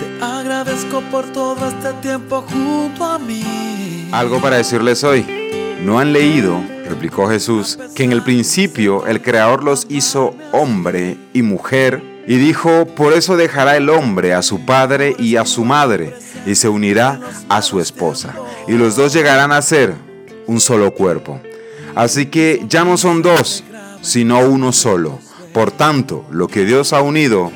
Te agradezco por todo este tiempo junto a mí. Algo para decirles hoy. ¿No han leído, replicó Jesús, que en el principio el Creador los hizo hombre y mujer? Y dijo, por eso dejará el hombre a su padre y a su madre, y se unirá a su esposa. Y los dos llegarán a ser un solo cuerpo. Así que ya no son dos, sino uno solo. Por tanto, lo que Dios ha unido,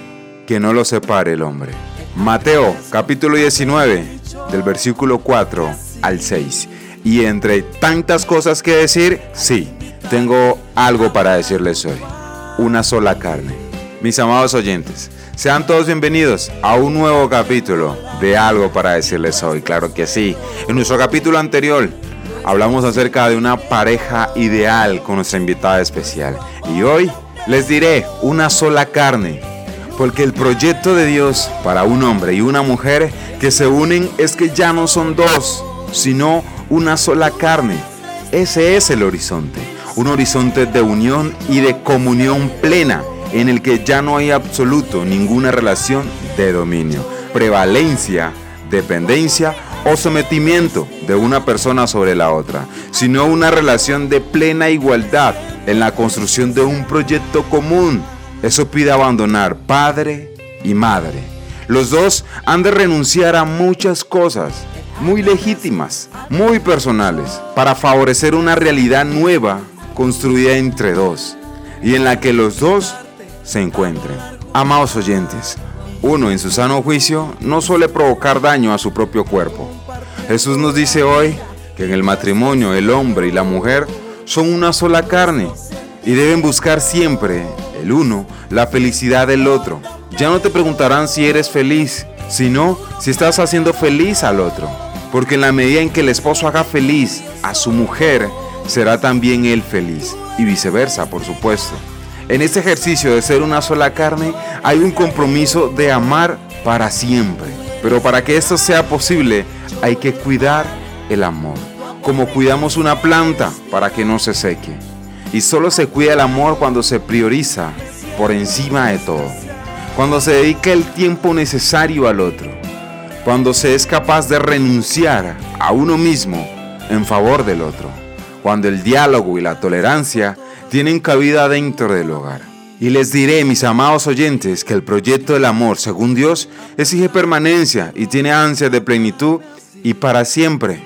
que no lo separe el hombre. Mateo capítulo 19, del versículo 4 al 6. Y entre tantas cosas que decir, sí, tengo algo para decirles hoy. Una sola carne. Mis amados oyentes, sean todos bienvenidos a un nuevo capítulo de algo para decirles hoy. Claro que sí. En nuestro capítulo anterior hablamos acerca de una pareja ideal con nuestra invitada especial. Y hoy les diré una sola carne. Porque el proyecto de Dios para un hombre y una mujer que se unen es que ya no son dos, sino una sola carne. Ese es el horizonte, un horizonte de unión y de comunión plena en el que ya no hay absoluto ninguna relación de dominio, prevalencia, dependencia o sometimiento de una persona sobre la otra, sino una relación de plena igualdad en la construcción de un proyecto común. Eso pide abandonar padre y madre. Los dos han de renunciar a muchas cosas muy legítimas, muy personales, para favorecer una realidad nueva construida entre dos y en la que los dos se encuentren. Amados oyentes, uno en su sano juicio no suele provocar daño a su propio cuerpo. Jesús nos dice hoy que en el matrimonio el hombre y la mujer son una sola carne y deben buscar siempre el uno la felicidad del otro. Ya no te preguntarán si eres feliz, sino si estás haciendo feliz al otro. Porque en la medida en que el esposo haga feliz a su mujer, será también él feliz. Y viceversa, por supuesto. En este ejercicio de ser una sola carne hay un compromiso de amar para siempre. Pero para que esto sea posible hay que cuidar el amor. Como cuidamos una planta para que no se seque. Y solo se cuida el amor cuando se prioriza por encima de todo. Cuando se dedica el tiempo necesario al otro. Cuando se es capaz de renunciar a uno mismo en favor del otro. Cuando el diálogo y la tolerancia tienen cabida dentro del hogar. Y les diré, mis amados oyentes, que el proyecto del amor, según Dios, exige permanencia y tiene ansia de plenitud y para siempre,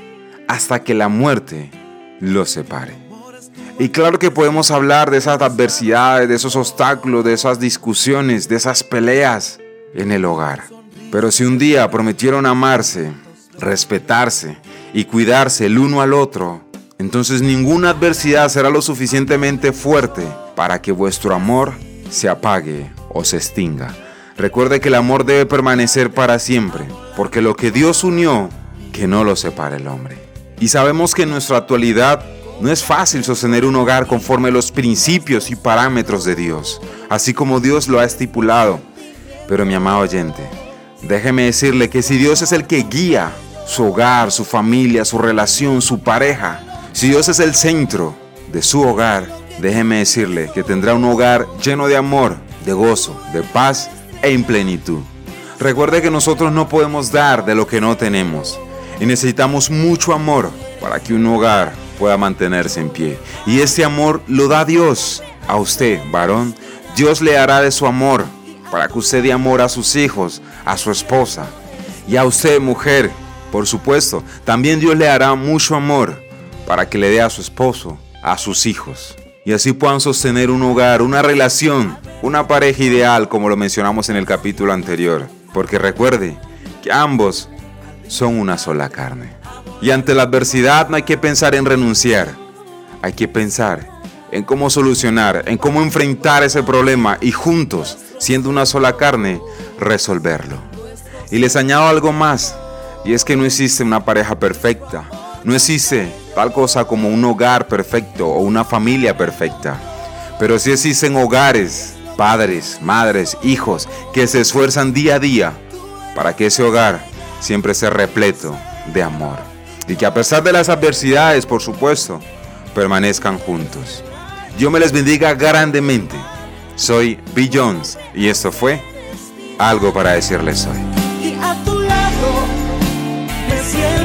hasta que la muerte los separe. Y claro que podemos hablar de esas adversidades, de esos obstáculos, de esas discusiones, de esas peleas en el hogar. Pero si un día prometieron amarse, respetarse y cuidarse el uno al otro, entonces ninguna adversidad será lo suficientemente fuerte para que vuestro amor se apague o se extinga. Recuerde que el amor debe permanecer para siempre, porque lo que Dios unió, que no lo separe el hombre. Y sabemos que en nuestra actualidad no es fácil sostener un hogar conforme a los principios y parámetros de Dios, así como Dios lo ha estipulado. Pero mi amado oyente, déjeme decirle que si Dios es el que guía su hogar, su familia, su relación, su pareja, si Dios es el centro de su hogar, déjeme decirle que tendrá un hogar lleno de amor, de gozo, de paz e en plenitud. Recuerde que nosotros no podemos dar de lo que no tenemos y necesitamos mucho amor para que un hogar pueda mantenerse en pie. Y ese amor lo da Dios a usted, varón. Dios le hará de su amor para que usted dé amor a sus hijos, a su esposa y a usted, mujer. Por supuesto, también Dios le hará mucho amor para que le dé a su esposo, a sus hijos. Y así puedan sostener un hogar, una relación, una pareja ideal como lo mencionamos en el capítulo anterior. Porque recuerde que ambos son una sola carne. Y ante la adversidad no hay que pensar en renunciar, hay que pensar en cómo solucionar, en cómo enfrentar ese problema y juntos, siendo una sola carne, resolverlo. Y les añado algo más, y es que no existe una pareja perfecta, no existe tal cosa como un hogar perfecto o una familia perfecta. Pero sí existen hogares, padres, madres, hijos que se esfuerzan día a día para que ese hogar siempre sea repleto de amor. Y que a pesar de las adversidades, por supuesto, permanezcan juntos. Dios me les bendiga grandemente. Soy Bill Jones y esto fue algo para decirles hoy. a tu lado me